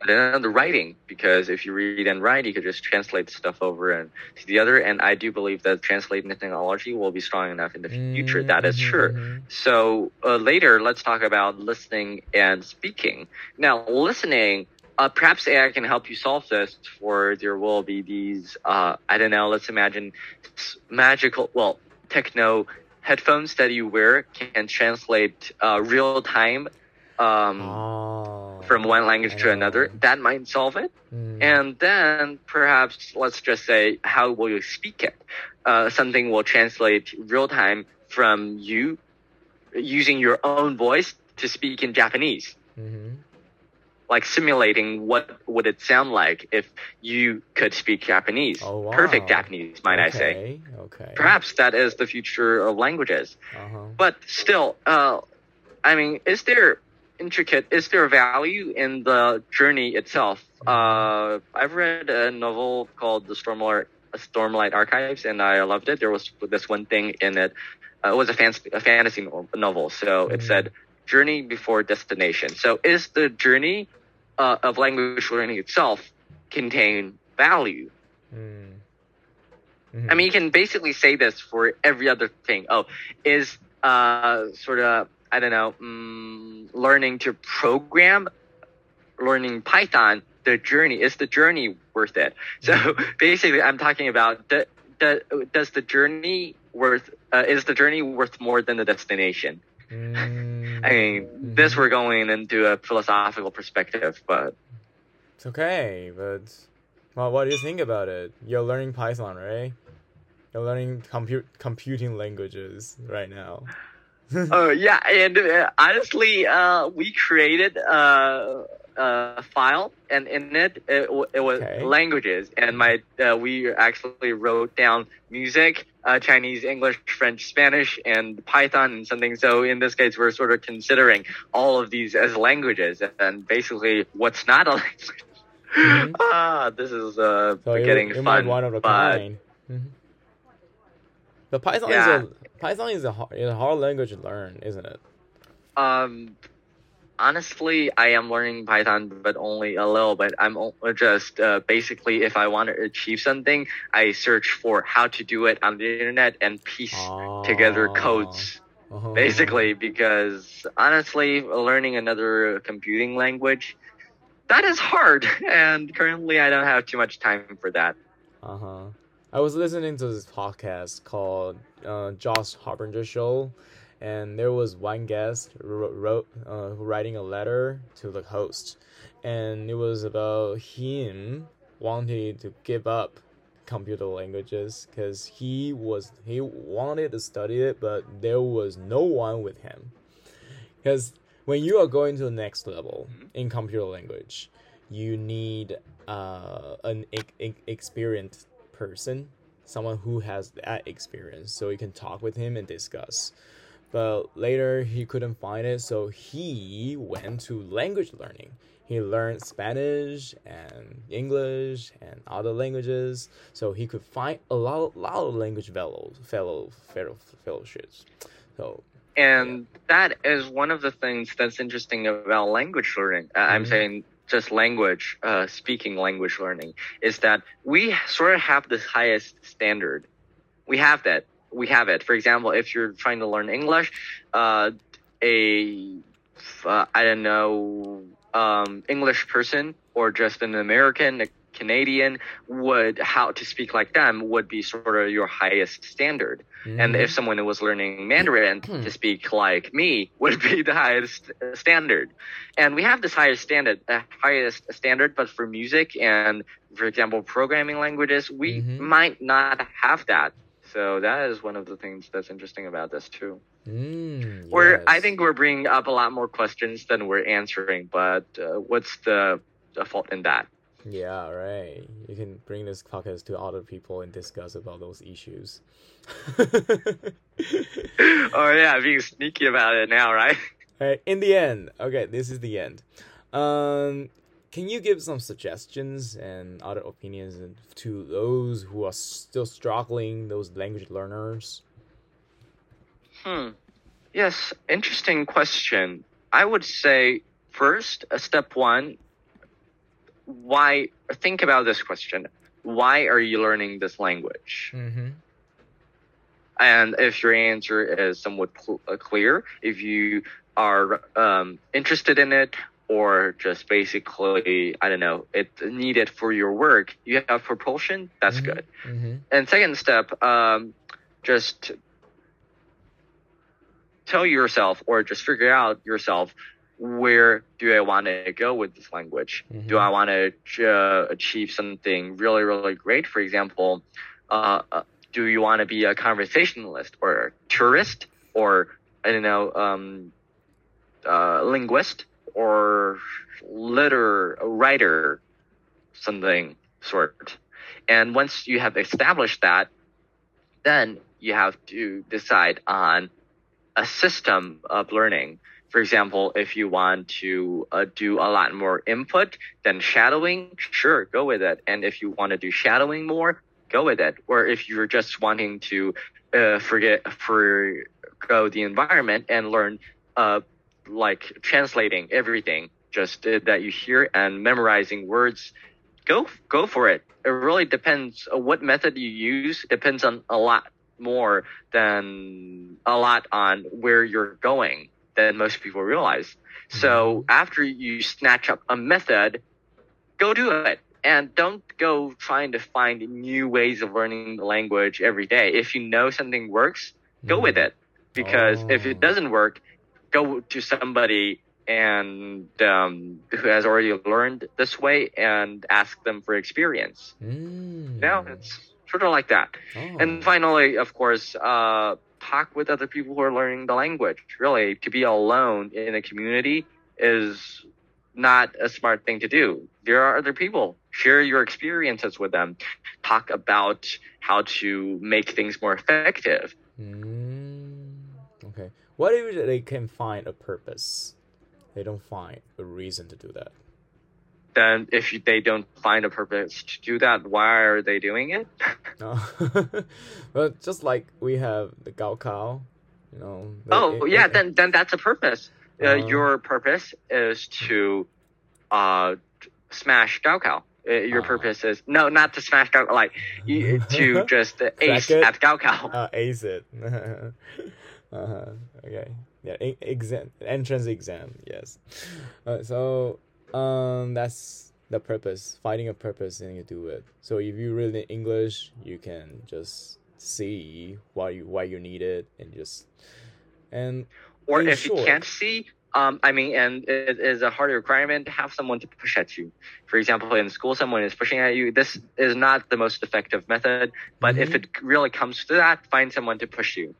the, the writing. Because if you read and write, you could just translate stuff over and to the other. And I do believe that translating technology will be strong enough in the future. That is Mhm, sure. mhm. So uh, later, let's talk about listening and speaking. Now, listening, uh, perhaps AI can help you solve this. For there will be these, uh, I don't know. Let's imagine magical, well, techno headphones that you wear can translate uh, real time um, Oh, from one language to another. That might solve it. Mm. And then perhaps let's just say, how will you speak it? Uh, something will translate real time from you using your own voice to speak in Japanese, Mhm. Like simulating what would it sound like if you could speak Japanese. Oh, wow. Perfect Japanese, might I say. Okay, Okay. Perhaps that is the future of languages. Uh-huh. But still, uh, I mean, is there intricate? Is there value in the journey itself? Uh, I've read a novel called The Stormlight, Stormlight Archives, and I loved it. There was this one thing in it. Uh, it was a, fan- a fantasy novel, so it Mhm. said journey before destination. So, is the journey uh, of language learning itself contain value? Mm. Mhm. I mean, you can basically say this for every other thing. Oh, is uh sort of I don't know, mm, learning to program, learning Python. The journey is the journey worth it. So basically, I'm talking about the, the does the journey worth uh, is the journey worth more than the destination? Mm. I mean, this Mhm. we're going into a philosophical perspective, but It's okay, but well, what do you think about it? You're learning Python, right? You're learning compute computing languages right now. Oh yeah, and uh, honestly, uh, we created uh, a file, and in it it, it was Okay. languages, and my uh, we actually wrote down music, uh, Chinese, English, French, Spanish, and Python, and something. So in this case, we're sort of considering all of these as languages, and basically, what's not a language. Mhm. Ah, this is uh, So getting it fun. might of a but-. Mhm. But Python Yeah. is a Python is a hard, is a hard language to learn, isn't it? Um, honestly, I am learning Python, but only a little bit. I'm just uh, basically, if I want to achieve something, I search for how to do it on the internet and piece together Ah. codes. Uh-huh. Basically, because honestly, learning another computing language, that is hard, and currently I don't have too much time for that. Uh huh. I was listening to this podcast called uh, Josh Harbinger Show, and there was one guest wrote uh, writing a letter to the host, and it was about him wanting to give up computer languages because he was he wanted to study it, but there was no one with him. Because when you are going to the next level in computer language, you need uh, an e- e- experienced person, someone who has that experience, so you can talk with him and discuss. But later he couldn't find it, so he went to language learning. He learned Spanish and English and other languages, so he could find a lot, lot of language fellows, fellow, fellow, fellowships. So And that is one of the things that's interesting about language learning. Uh, I'm Mhm. saying just language, uh, speaking language learning, is that we sort of have the highest standard. We have that. We have it. For example, if you're trying to learn English, uh, a, uh, I don't know, um, English person or just an American, a Canadian would, how to speak like them would be sort of your highest standard. And mhm. if someone was learning Mandarin to speak like me, would be the highest standard. And we have this highest standard, uh, highest standard, but for music and, for example, programming languages, we Mhm. might not have that. So that is one of the things that's interesting about this too. Mm, We're, I think we're bringing up a lot more questions than we're answering, but uh, what's the, the fault in that? Yeah, right. You can bring this podcast to other people and discuss about those issues. oh yeah, being sneaky about it now, right? Alright, in the end, okay, this is the end. Um, can you give some suggestions and other opinions to those who are still struggling, those language learners? Hmm. Yes, interesting question. I would say first, uh, step one, why think about this question. Why are you learning this language? Mm-hmm. And if your answer is somewhat cl- clear, if you are um, interested in it or just basically, I don't know, it's needed for your work, you have propulsion, that's Mhm. good. Mm-hmm. And second step, um, just tell yourself or just figure out yourself where do I want to go with this language? Do Mhm. I want to uh, achieve something really, really great? For example, uh, uh, do you want to be a conversationalist or a tourist or I don't know, um, uh, linguist or liter writer, something sort. And once you have established that, then you have to decide on a system of learning. For example, if you want to uh, do a lot more input than shadowing, sure, go with it. And if you want to do shadowing more, go with it. Or if you're just wanting to uh, forget forgo the environment and learn, uh, like translating everything just uh, that you hear and memorizing words, go go for it. It really depends what method you use. Depends on a lot more than a lot on where you're going than most people realize. So after you snatch up a method, go do it. And don't go trying to find new ways of learning the language every day. If you know something works, go with it. Because if it Oh. doesn't work, go to somebody and um, who has already learned this way and ask them for experience. Mm. Yeah, it's sort of like that. Oh. And finally, of course, uh, talk with other people who are learning the language. Really, to be alone in a community is not a smart thing to do. There are other people. Share your experiences with them. Talk about how to make things more effective. Mm, okay. What if they can find a purpose? They don't find a reason to do that. Then, if they don't find a purpose to do that, why are they doing it? No. but just like we have the Gaokao, you know. the- Oh, it- yeah, it- then then that's a purpose. Uh, Uh. your purpose is to uh, smash Gaokao. Uh, your Ah. purpose is no, not to smash Gaokao, like you, to just uh, ace at Gaokao. uh, ace it. Uh-huh. Okay. Yeah. E- exam entrance exam. Yes. Uh, so um, that's the purpose. Finding a purpose and you do it. So if you really need English, you can just see why you why you need it and just and or if you can't see, um, I mean, and it is a hard requirement, to have someone to push at you. For example, in school, someone is pushing at you. This is not the most effective method, but if Mhm. it really comes to that, find someone to push you.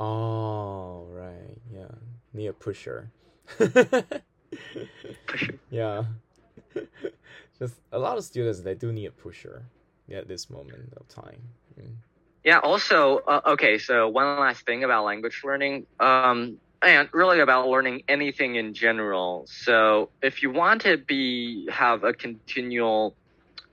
Oh right, yeah. Need a pusher. Push you. yeah. Just a lot of students they do need a pusher at this moment of time. Mm. Yeah. Also, uh, okay. So one last thing about language learning, um, and really about learning anything in general. So if you want to be have a continual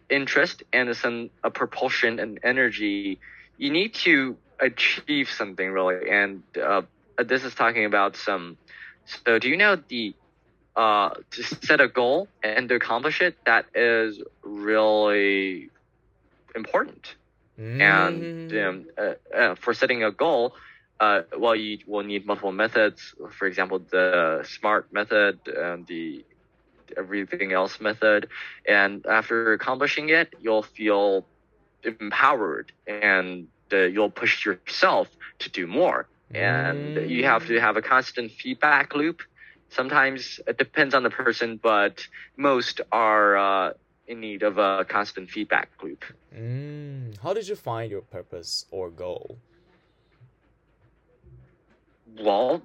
interest and some a propulsion and energy, you need to achieve something really. And uh, this is talking about some. So do you know the uh, to set a goal and to accomplish it? That is really important and Mm. um, uh, uh, for setting a goal, uh, well, you will need multiple methods. For example, the SMART method and the everything else method. And after accomplishing it, you'll feel empowered and uh, you'll push yourself to do more. And you have to have a constant feedback loop. Sometimes it depends on the person, but most are uh, in need of a constant feedback loop. Mm. How did you find your purpose or goal? well,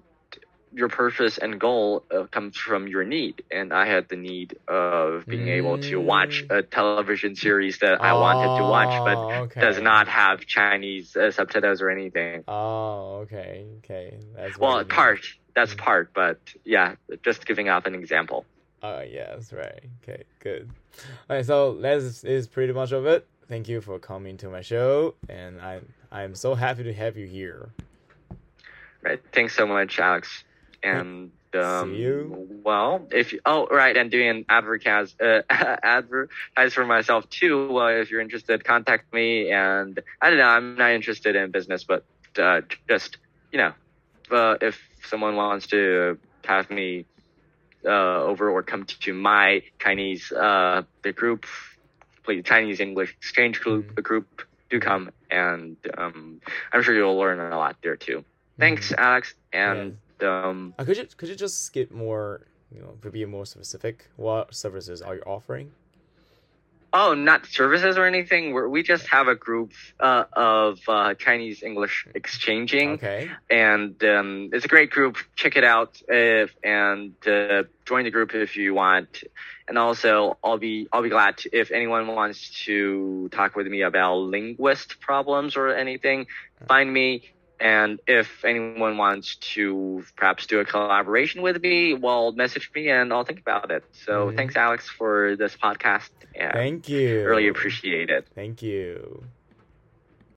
your purpose and goal uh, comes from your need, and I had the need of being able to watch a television series that I wanted to watch, but Oh, okay. does not have Chinese uh, subtitles or anything. Oh, okay, okay. That's Well, part that's Mm. part, but yeah, just giving up an example. oh Uh, yes, right. Okay, good. All right, so that is pretty much of it. Thank you for coming to my show, and I I'm so happy to have you here. Right. Thanks so much, Alex. And um, See you. Well, if you, oh right, and doing advertise uh, advertise for myself too. Well, if you're interested, contact me. And I don't know, I'm not interested in business, but uh, just you know, uh, if someone wants to have me uh, over or come to my Chinese uh, the group, please Chinese English exchange group Mhm. group do come, and um, I'm sure you'll learn a lot there too. Thanks, Alex, and um, Uh, could you could you just skip more, you know, to be more specific? What services are you offering? Oh, not services or anything. We're, we just have a group uh, of uh, Chinese English exchanging, Okay. and um, it's a great group. Check it out if and uh, join the group if you want. And also, I'll be I'll be glad to, if anyone wants to talk with me about linguist problems or anything. Find me. And if anyone wants to perhaps do a collaboration with me, well, message me and I'll think about it. So Mhm. thanks, Alex, for this podcast. And Thank you. really appreciate it. Thank you.